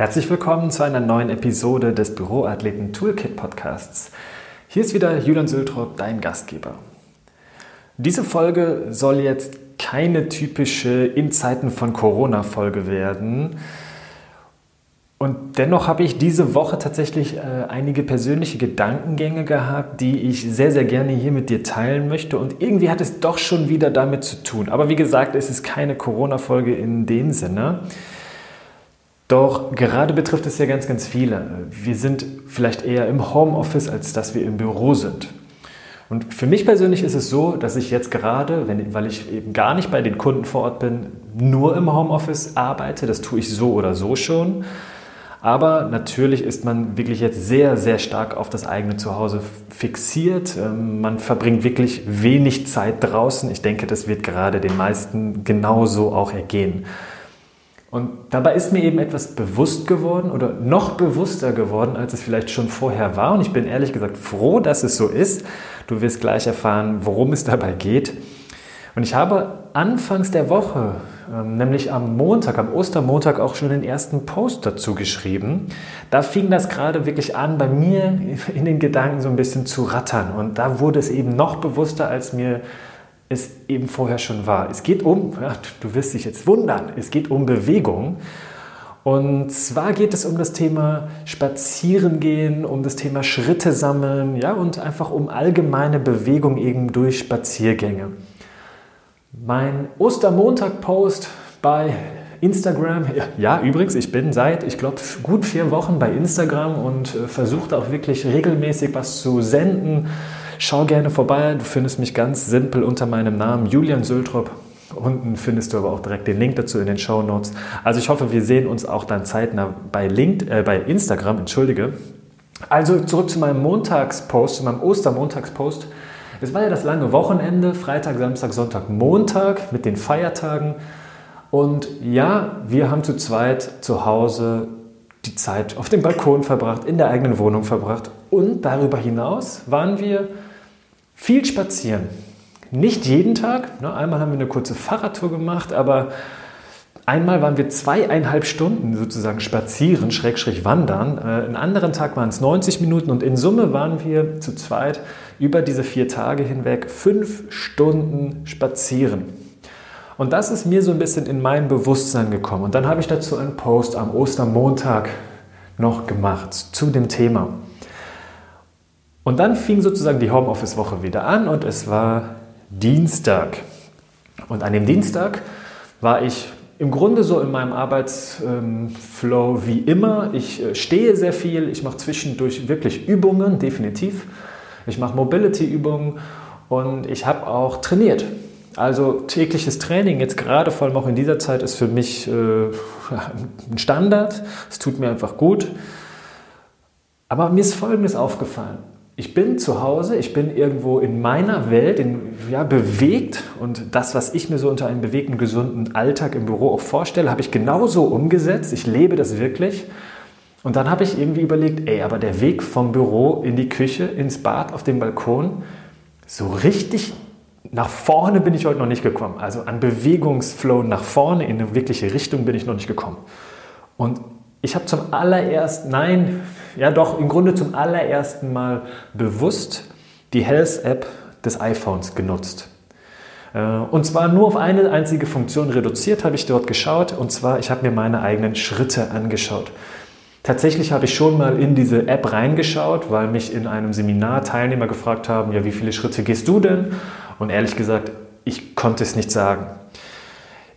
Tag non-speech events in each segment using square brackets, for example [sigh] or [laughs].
Herzlich willkommen zu einer neuen Episode des Büroathleten Toolkit Podcasts. Hier ist wieder Julian Sültrop, dein Gastgeber. Diese Folge soll jetzt keine typische In Zeiten von Corona Folge werden. Und dennoch habe ich diese Woche tatsächlich äh, einige persönliche Gedankengänge gehabt, die ich sehr, sehr gerne hier mit dir teilen möchte. Und irgendwie hat es doch schon wieder damit zu tun. Aber wie gesagt, es ist keine Corona-Folge in dem Sinne. Doch gerade betrifft es ja ganz, ganz viele. Wir sind vielleicht eher im Homeoffice, als dass wir im Büro sind. Und für mich persönlich ist es so, dass ich jetzt gerade, wenn, weil ich eben gar nicht bei den Kunden vor Ort bin, nur im Homeoffice arbeite. Das tue ich so oder so schon. Aber natürlich ist man wirklich jetzt sehr, sehr stark auf das eigene Zuhause fixiert. Ähm, man verbringt wirklich wenig Zeit draußen. Ich denke, das wird gerade den meisten genauso auch ergehen. Und dabei ist mir eben etwas bewusst geworden oder noch bewusster geworden, als es vielleicht schon vorher war. Und ich bin ehrlich gesagt froh, dass es so ist. Du wirst gleich erfahren, worum es dabei geht. Und ich habe anfangs der Woche, ähm, nämlich am Montag, am Ostermontag, auch schon den ersten Post dazu geschrieben. Da fing das gerade wirklich an, bei mir in den Gedanken so ein bisschen zu rattern. Und da wurde es eben noch bewusster, als mir es eben vorher schon war. Es geht um, ja, du wirst dich jetzt wundern, es geht um Bewegung. Und zwar geht es um das Thema Spazierengehen, um das Thema Schritte sammeln, ja, und einfach um allgemeine Bewegung eben durch Spaziergänge. Mein Ostermontag-Post bei Instagram, ja, übrigens, ich bin seit, ich glaube, gut vier Wochen bei Instagram und äh, versuche auch wirklich regelmäßig was zu senden. Schau gerne vorbei, du findest mich ganz simpel unter meinem Namen Julian Söltrop. Unten findest du aber auch direkt den Link dazu in den Show Notes. Also ich hoffe, wir sehen uns auch dann zeitnah bei, Link, äh, bei Instagram, entschuldige. Also zurück zu meinem Montagspost, zu meinem Ostermontagspost. Es war ja das lange Wochenende, Freitag, Samstag, Sonntag, Montag mit den Feiertagen. Und ja, wir haben zu zweit zu Hause die Zeit auf dem Balkon verbracht, in der eigenen Wohnung verbracht. Und darüber hinaus waren wir viel spazieren. Nicht jeden Tag. Ne? Einmal haben wir eine kurze Fahrradtour gemacht, aber einmal waren wir zweieinhalb Stunden sozusagen spazieren, schrägstrich wandern. Äh, einen anderen Tag waren es 90 Minuten und in Summe waren wir zu zweit über diese vier Tage hinweg fünf Stunden spazieren. Und das ist mir so ein bisschen in mein Bewusstsein gekommen. Und dann habe ich dazu einen Post am Ostermontag noch gemacht zu dem Thema. Und dann fing sozusagen die Homeoffice-Woche wieder an und es war Dienstag. Und an dem Dienstag war ich im Grunde so in meinem Arbeitsflow wie immer. Ich äh, stehe sehr viel, ich mache zwischendurch wirklich Übungen, definitiv. Ich mache Mobility-Übungen und ich habe auch trainiert. Also tägliches Training, jetzt gerade vor allem auch in dieser Zeit, ist für mich äh, [laughs] ein Standard. Es tut mir einfach gut. Aber mir ist Folgendes aufgefallen. Ich bin zu Hause, ich bin irgendwo in meiner Welt, in, ja, bewegt und das, was ich mir so unter einem bewegten, gesunden Alltag im Büro auch vorstelle, habe ich genauso umgesetzt. Ich lebe das wirklich. Und dann habe ich irgendwie überlegt, ey, aber der Weg vom Büro in die Küche, ins Bad, auf den Balkon, so richtig nach vorne bin ich heute noch nicht gekommen. Also an Bewegungsflow nach vorne in eine wirkliche Richtung bin ich noch nicht gekommen. Und ich habe zum allerersten, nein, ja doch, im Grunde zum allerersten Mal bewusst die Health-App des iPhones genutzt. Äh, und zwar nur auf eine einzige Funktion reduziert habe ich dort geschaut. Und zwar, ich habe mir meine eigenen Schritte angeschaut. Tatsächlich habe ich schon mal in diese App reingeschaut, weil mich in einem Seminar Teilnehmer gefragt haben, ja, wie viele Schritte gehst du denn? Und ehrlich gesagt, ich konnte es nicht sagen.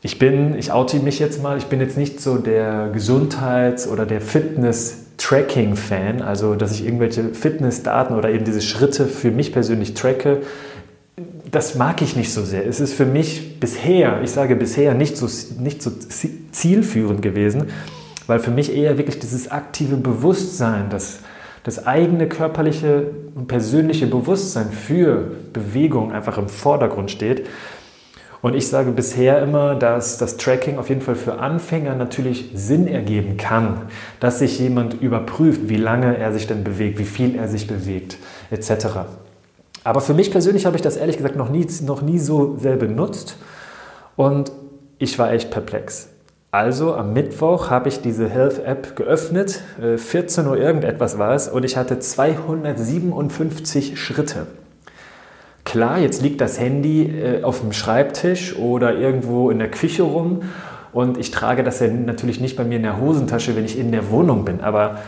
Ich bin, ich oute mich jetzt mal, ich bin jetzt nicht so der Gesundheits- oder der Fitness-Tracking-Fan, also dass ich irgendwelche Fitness-Daten oder eben diese Schritte für mich persönlich tracke. Das mag ich nicht so sehr. Es ist für mich bisher, ich sage bisher, nicht so, nicht so zielführend gewesen, weil für mich eher wirklich dieses aktive Bewusstsein, das das eigene körperliche und persönliche Bewusstsein für Bewegung einfach im Vordergrund steht. Und ich sage bisher immer, dass das Tracking auf jeden Fall für Anfänger natürlich Sinn ergeben kann, dass sich jemand überprüft, wie lange er sich denn bewegt, wie viel er sich bewegt, etc. Aber für mich persönlich habe ich das ehrlich gesagt noch nie, noch nie so sehr benutzt und ich war echt perplex. Also am Mittwoch habe ich diese Health App geöffnet, 14 äh, Uhr irgendetwas war es, und ich hatte 257 Schritte. Klar, jetzt liegt das Handy äh, auf dem Schreibtisch oder irgendwo in der Küche rum und ich trage das ja natürlich nicht bei mir in der Hosentasche, wenn ich in der Wohnung bin, aber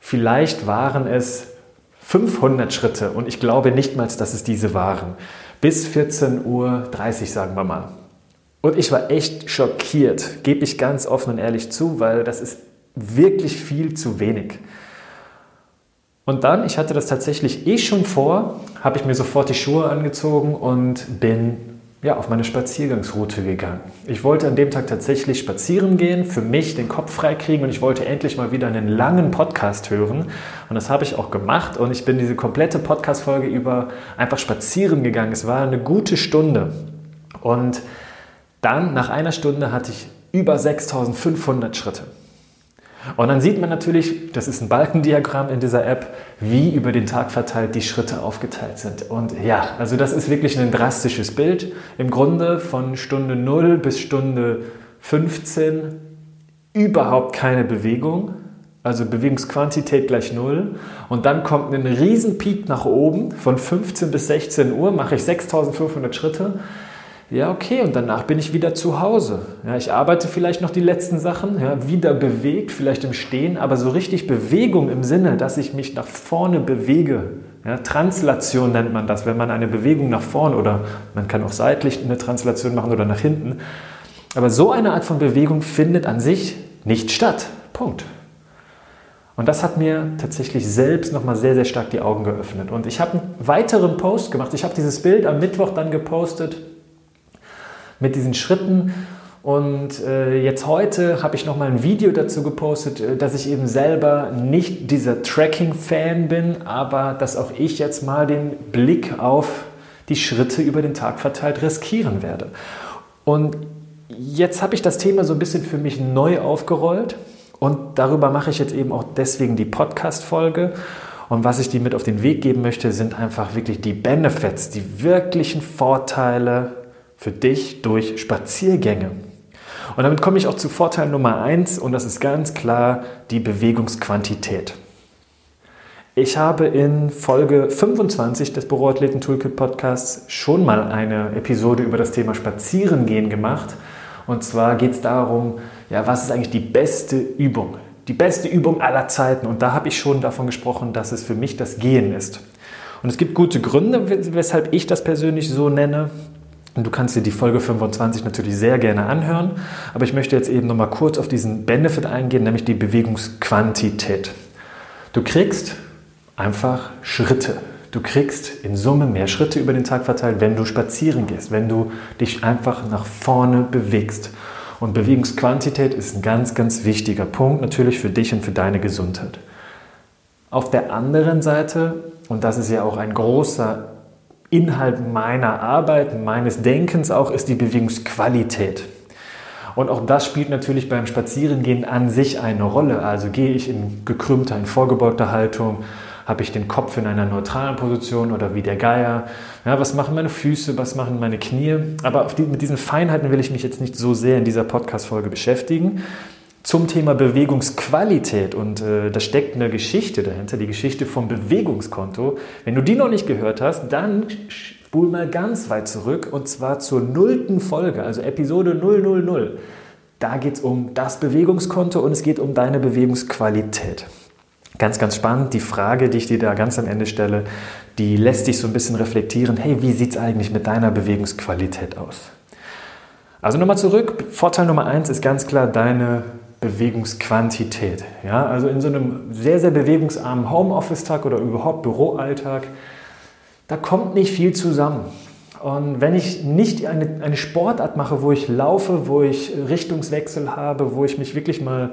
vielleicht waren es 500 Schritte und ich glaube nicht mal, dass es diese waren. Bis 14.30 Uhr, sagen wir mal. Und ich war echt schockiert, gebe ich ganz offen und ehrlich zu, weil das ist wirklich viel zu wenig. Und dann, ich hatte das tatsächlich eh schon vor, habe ich mir sofort die Schuhe angezogen und bin ja, auf meine Spaziergangsroute gegangen. Ich wollte an dem Tag tatsächlich spazieren gehen, für mich den Kopf freikriegen und ich wollte endlich mal wieder einen langen Podcast hören. Und das habe ich auch gemacht und ich bin diese komplette Podcast-Folge über einfach spazieren gegangen. Es war eine gute Stunde. Und dann, nach einer Stunde, hatte ich über 6500 Schritte. Und dann sieht man natürlich, das ist ein Balkendiagramm in dieser App, wie über den Tag verteilt die Schritte aufgeteilt sind. Und ja, also das ist wirklich ein drastisches Bild. Im Grunde von Stunde 0 bis Stunde 15 überhaupt keine Bewegung, also Bewegungsquantität gleich 0. Und dann kommt ein riesen Peak nach oben, von 15 bis 16 Uhr mache ich 6500 Schritte. Ja, okay, und danach bin ich wieder zu Hause. Ja, ich arbeite vielleicht noch die letzten Sachen, ja, wieder bewegt, vielleicht im Stehen, aber so richtig Bewegung im Sinne, dass ich mich nach vorne bewege. Ja, Translation nennt man das, wenn man eine Bewegung nach vorne oder man kann auch seitlich eine Translation machen oder nach hinten. Aber so eine Art von Bewegung findet an sich nicht statt. Punkt. Und das hat mir tatsächlich selbst nochmal sehr, sehr stark die Augen geöffnet. Und ich habe einen weiteren Post gemacht. Ich habe dieses Bild am Mittwoch dann gepostet mit diesen Schritten. Und äh, jetzt heute habe ich noch mal ein Video dazu gepostet, äh, dass ich eben selber nicht dieser Tracking-Fan bin, aber dass auch ich jetzt mal den Blick auf die Schritte über den Tag verteilt riskieren werde. Und jetzt habe ich das Thema so ein bisschen für mich neu aufgerollt und darüber mache ich jetzt eben auch deswegen die Podcast-Folge. Und was ich dir mit auf den Weg geben möchte, sind einfach wirklich die Benefits, die wirklichen Vorteile für dich durch Spaziergänge. Und damit komme ich auch zu Vorteil Nummer eins und das ist ganz klar die Bewegungsquantität. Ich habe in Folge 25 des Büroathleten Toolkit Podcasts schon mal eine Episode über das Thema Spazierengehen gemacht. Und zwar geht es darum, ja, was ist eigentlich die beste Übung? Die beste Übung aller Zeiten. Und da habe ich schon davon gesprochen, dass es für mich das Gehen ist. Und es gibt gute Gründe, weshalb ich das persönlich so nenne. Und du kannst dir die Folge 25 natürlich sehr gerne anhören, aber ich möchte jetzt eben nochmal kurz auf diesen Benefit eingehen, nämlich die Bewegungsquantität. Du kriegst einfach Schritte. Du kriegst in Summe mehr Schritte über den Tag verteilt, wenn du spazieren gehst, wenn du dich einfach nach vorne bewegst. Und Bewegungsquantität ist ein ganz, ganz wichtiger Punkt natürlich für dich und für deine Gesundheit. Auf der anderen Seite, und das ist ja auch ein großer Inhalt meiner Arbeit, meines Denkens auch, ist die Bewegungsqualität. Und auch das spielt natürlich beim Spazierengehen an sich eine Rolle. Also gehe ich in gekrümmter, in vorgebeugter Haltung, habe ich den Kopf in einer neutralen Position oder wie der Geier. Ja, was machen meine Füße, was machen meine Knie? Aber die, mit diesen Feinheiten will ich mich jetzt nicht so sehr in dieser Podcast-Folge beschäftigen zum Thema Bewegungsqualität und äh, da steckt eine Geschichte dahinter, die Geschichte vom Bewegungskonto. Wenn du die noch nicht gehört hast, dann spul mal ganz weit zurück und zwar zur nullten Folge, also Episode 000. Da geht es um das Bewegungskonto und es geht um deine Bewegungsqualität. Ganz, ganz spannend. Die Frage, die ich dir da ganz am Ende stelle, die lässt dich so ein bisschen reflektieren. Hey, wie sieht es eigentlich mit deiner Bewegungsqualität aus? Also nochmal zurück. Vorteil Nummer eins ist ganz klar deine Bewegungsquantität. Ja, also in so einem sehr, sehr bewegungsarmen Homeoffice-Tag oder überhaupt Büroalltag, da kommt nicht viel zusammen. Und wenn ich nicht eine, eine Sportart mache, wo ich laufe, wo ich Richtungswechsel habe, wo ich mich wirklich mal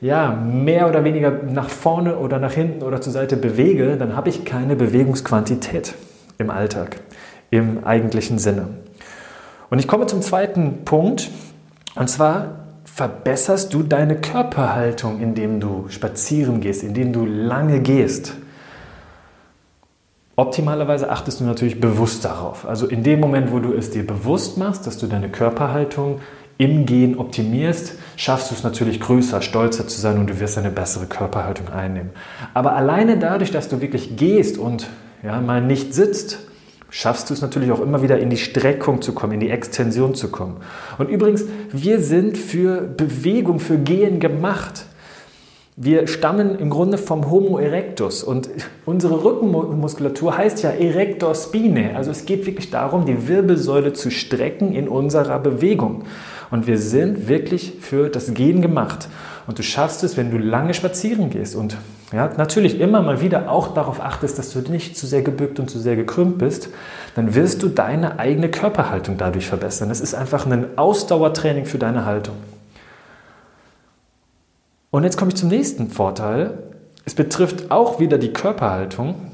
ja, mehr oder weniger nach vorne oder nach hinten oder zur Seite bewege, dann habe ich keine Bewegungsquantität im Alltag, im eigentlichen Sinne. Und ich komme zum zweiten Punkt, und zwar verbesserst du deine Körperhaltung, indem du spazieren gehst, indem du lange gehst. Optimalerweise achtest du natürlich bewusst darauf. Also in dem Moment, wo du es dir bewusst machst, dass du deine Körperhaltung im Gehen optimierst, schaffst du es natürlich größer, stolzer zu sein und du wirst eine bessere Körperhaltung einnehmen. Aber alleine dadurch, dass du wirklich gehst und ja, mal nicht sitzt, schaffst du es natürlich auch immer wieder in die Streckung zu kommen, in die Extension zu kommen. Und übrigens, wir sind für Bewegung, für Gehen gemacht. Wir stammen im Grunde vom Homo erectus und unsere Rückenmuskulatur heißt ja Erector spine. Also es geht wirklich darum, die Wirbelsäule zu strecken in unserer Bewegung. Und wir sind wirklich für das Gehen gemacht. Und du schaffst es, wenn du lange spazieren gehst und ja, natürlich immer mal wieder auch darauf achtest, dass du nicht zu sehr gebückt und zu sehr gekrümmt bist, dann wirst du deine eigene Körperhaltung dadurch verbessern. Es ist einfach ein Ausdauertraining für deine Haltung. Und jetzt komme ich zum nächsten Vorteil. Es betrifft auch wieder die Körperhaltung.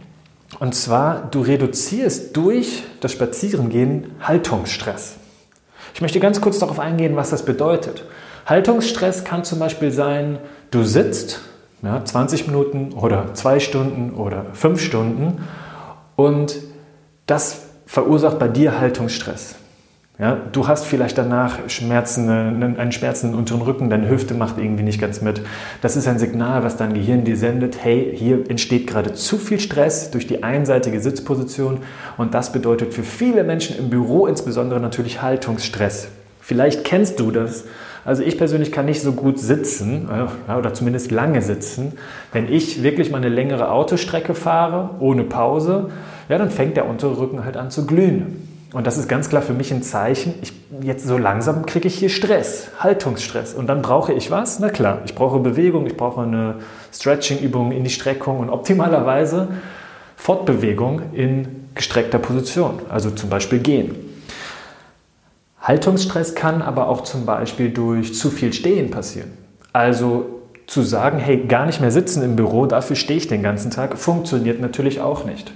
Und zwar, du reduzierst durch das Spazierengehen Haltungsstress. Ich möchte ganz kurz darauf eingehen, was das bedeutet. Haltungsstress kann zum Beispiel sein, du sitzt ja, 20 Minuten oder zwei Stunden oder fünf Stunden und das verursacht bei dir Haltungsstress. Ja, du hast vielleicht danach Schmerzen, einen schmerzenden unteren Rücken, deine Hüfte macht irgendwie nicht ganz mit. Das ist ein Signal, was dein Gehirn dir sendet, hey, hier entsteht gerade zu viel Stress durch die einseitige Sitzposition und das bedeutet für viele Menschen im Büro insbesondere natürlich Haltungsstress. Vielleicht kennst du das. Also ich persönlich kann nicht so gut sitzen ja, oder zumindest lange sitzen. Wenn ich wirklich mal eine längere Autostrecke fahre, ohne Pause, ja, dann fängt der untere Rücken halt an zu glühen. Und das ist ganz klar für mich ein Zeichen, ich, jetzt so langsam kriege ich hier Stress, Haltungsstress. Und dann brauche ich was? Na klar, ich brauche Bewegung, ich brauche eine Stretching-Übung in die Streckung und optimalerweise Fortbewegung in gestreckter Position, also zum Beispiel gehen. Haltungsstress kann aber auch zum Beispiel durch zu viel Stehen passieren. Also zu sagen, hey, gar nicht mehr sitzen im Büro, dafür stehe ich den ganzen Tag, funktioniert natürlich auch nicht.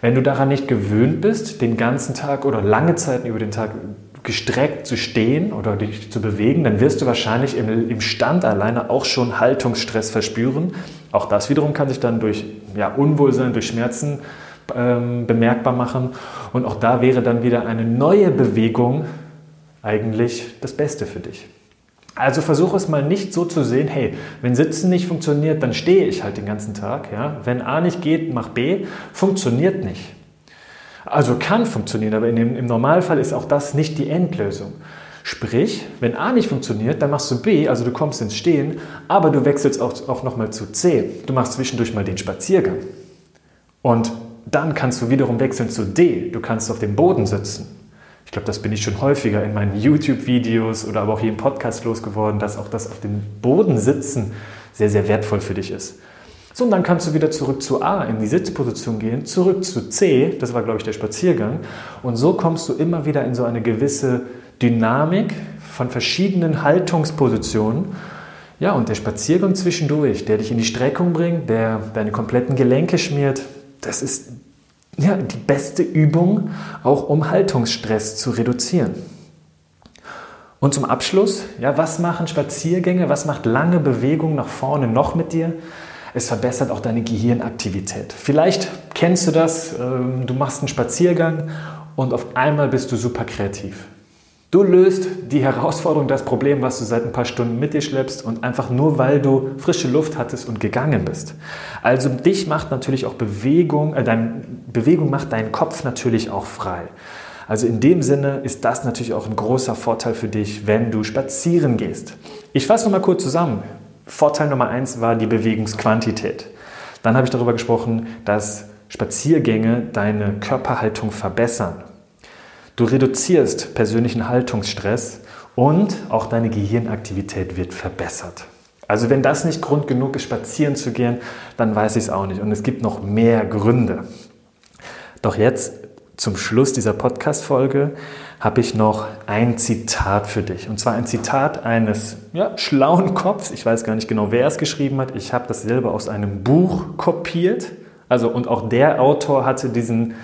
Wenn du daran nicht gewöhnt bist, den ganzen Tag oder lange Zeiten über den Tag gestreckt zu stehen oder dich zu bewegen, dann wirst du wahrscheinlich im, im Stand alleine auch schon Haltungsstress verspüren. Auch das wiederum kann sich dann durch ja, Unwohlsein, durch Schmerzen ähm, bemerkbar machen. Und auch da wäre dann wieder eine neue Bewegung eigentlich das Beste für dich. Also versuche es mal nicht so zu sehen, hey, wenn Sitzen nicht funktioniert, dann stehe ich halt den ganzen Tag. Ja? Wenn A nicht geht, mach B. Funktioniert nicht. Also kann funktionieren, aber dem, im Normalfall ist auch das nicht die Endlösung. Sprich, wenn A nicht funktioniert, dann machst du B, also du kommst ins Stehen, aber du wechselst auch, auch nochmal zu C. Du machst zwischendurch mal den Spaziergang. Und dann kannst du wiederum wechseln zu D. Du kannst auf dem Boden sitzen. Ich glaube, das bin ich schon häufiger in meinen YouTube-Videos oder aber auch hier im Podcast losgeworden, dass auch das auf dem Boden sitzen sehr, sehr wertvoll für dich ist. So, und dann kannst du wieder zurück zu A in die Sitzposition gehen, zurück zu C, das war, glaube ich, der Spaziergang. Und so kommst du immer wieder in so eine gewisse Dynamik von verschiedenen Haltungspositionen. Ja, und der Spaziergang zwischendurch, der dich in die Streckung bringt, der deine kompletten Gelenke schmiert, das ist ja, die beste Übung, auch um Haltungsstress zu reduzieren. Und zum Abschluss, ja, was machen Spaziergänge, was macht lange Bewegung nach vorne noch mit dir? Es verbessert auch deine Gehirnaktivität. Vielleicht kennst du das, ähm, du machst einen Spaziergang und auf einmal bist du super kreativ. Du löst die Herausforderung, das Problem, was du seit ein paar Stunden mit dir schleppst und einfach nur, weil du frische Luft hattest und gegangen bist. Also dich macht natürlich auch Bewegung, äh, dein, Bewegung macht deinen Kopf natürlich auch frei. Also in dem Sinne ist das natürlich auch ein großer Vorteil für dich, wenn du spazieren gehst. Ich fasse nochmal kurz zusammen. Vorteil Nummer eins war die Bewegungsquantität. Dann habe ich darüber gesprochen, dass Spaziergänge deine Körperhaltung verbessern. Du reduzierst persönlichen Haltungsstress und auch deine Gehirnaktivität wird verbessert. Also wenn das nicht Grund genug ist, spazieren zu gehen, dann weiß ich es auch nicht. Und es gibt noch mehr Gründe. Doch jetzt zum Schluss dieser Podcast-Folge habe ich noch ein Zitat für dich. Und zwar ein Zitat eines ja, schlauen Kopfs. Ich weiß gar nicht genau, wer es geschrieben hat. Ich habe das selber aus einem Buch kopiert. Also, und auch der Autor hatte diesen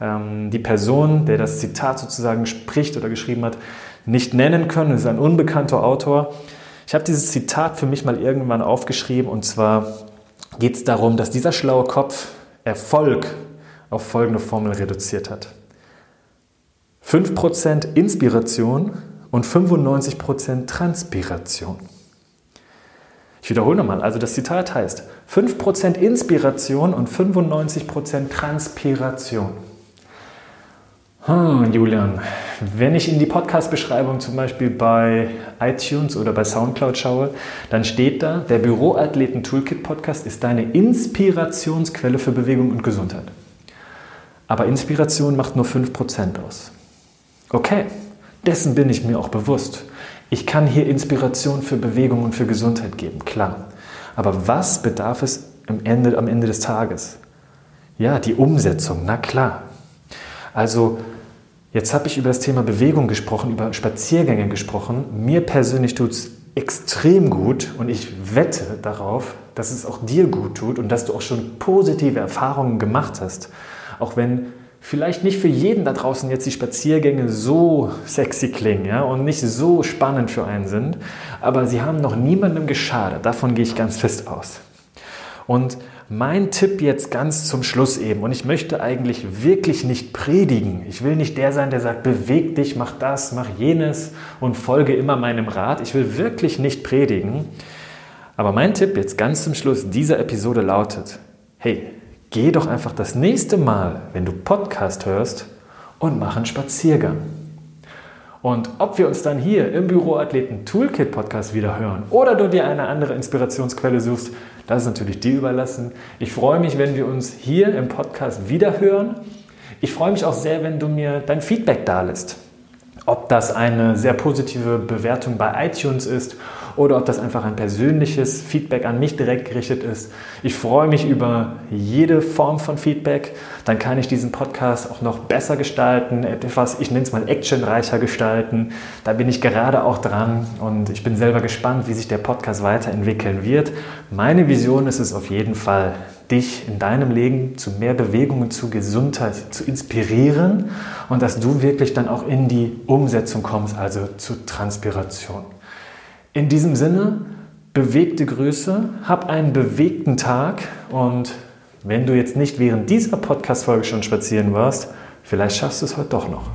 die Person, der das Zitat sozusagen spricht oder geschrieben hat, nicht nennen können. Das ist ein unbekannter Autor. Ich habe dieses Zitat für mich mal irgendwann aufgeschrieben und zwar geht es darum, dass dieser schlaue Kopf Erfolg auf folgende Formel reduziert hat. 5% Inspiration und 95% Transpiration. Ich wiederhole nochmal, also das Zitat heißt 5% Inspiration und 95% Transpiration. Hm, Julian, wenn ich in die Podcast-Beschreibung zum Beispiel bei iTunes oder bei Soundcloud schaue, dann steht da, der Büroathleten Toolkit Podcast ist deine Inspirationsquelle für Bewegung und Gesundheit. Aber Inspiration macht nur 5% aus. Okay, dessen bin ich mir auch bewusst. Ich kann hier Inspiration für Bewegung und für Gesundheit geben, klar. Aber was bedarf es am Ende, am Ende des Tages? Ja, die Umsetzung, na klar. Also, jetzt habe ich über das Thema Bewegung gesprochen, über Spaziergänge gesprochen. Mir persönlich tut es extrem gut und ich wette darauf, dass es auch dir gut tut und dass du auch schon positive Erfahrungen gemacht hast. Auch wenn vielleicht nicht für jeden da draußen jetzt die Spaziergänge so sexy klingen ja, und nicht so spannend für einen sind, aber sie haben noch niemandem geschadet. Davon gehe ich ganz fest aus. Und mein Tipp jetzt ganz zum Schluss eben, und ich möchte eigentlich wirklich nicht predigen. Ich will nicht der sein, der sagt, beweg dich, mach das, mach jenes und folge immer meinem Rat. Ich will wirklich nicht predigen. Aber mein Tipp jetzt ganz zum Schluss dieser Episode lautet, hey, geh doch einfach das nächste Mal, wenn du Podcast hörst, und mach einen Spaziergang. Und ob wir uns dann hier im Büroathleten Toolkit Podcast wieder hören oder du dir eine andere Inspirationsquelle suchst, das ist natürlich dir überlassen. Ich freue mich, wenn wir uns hier im Podcast wieder hören. Ich freue mich auch sehr, wenn du mir dein Feedback da lässt. Ob das eine sehr positive Bewertung bei iTunes ist oder ob das einfach ein persönliches Feedback an mich direkt gerichtet ist. Ich freue mich über jede Form von Feedback. Dann kann ich diesen Podcast auch noch besser gestalten, etwas, ich nenne es mal actionreicher gestalten. Da bin ich gerade auch dran und ich bin selber gespannt, wie sich der Podcast weiterentwickeln wird. Meine Vision ist es auf jeden Fall, dich in deinem Leben zu mehr Bewegung und zu Gesundheit zu inspirieren und dass du wirklich dann auch in die Umsetzung kommst, also zu Transpiration. In diesem Sinne, bewegte Grüße, hab einen bewegten Tag und wenn du jetzt nicht während dieser Podcast-Folge schon spazieren warst, vielleicht schaffst du es heute doch noch.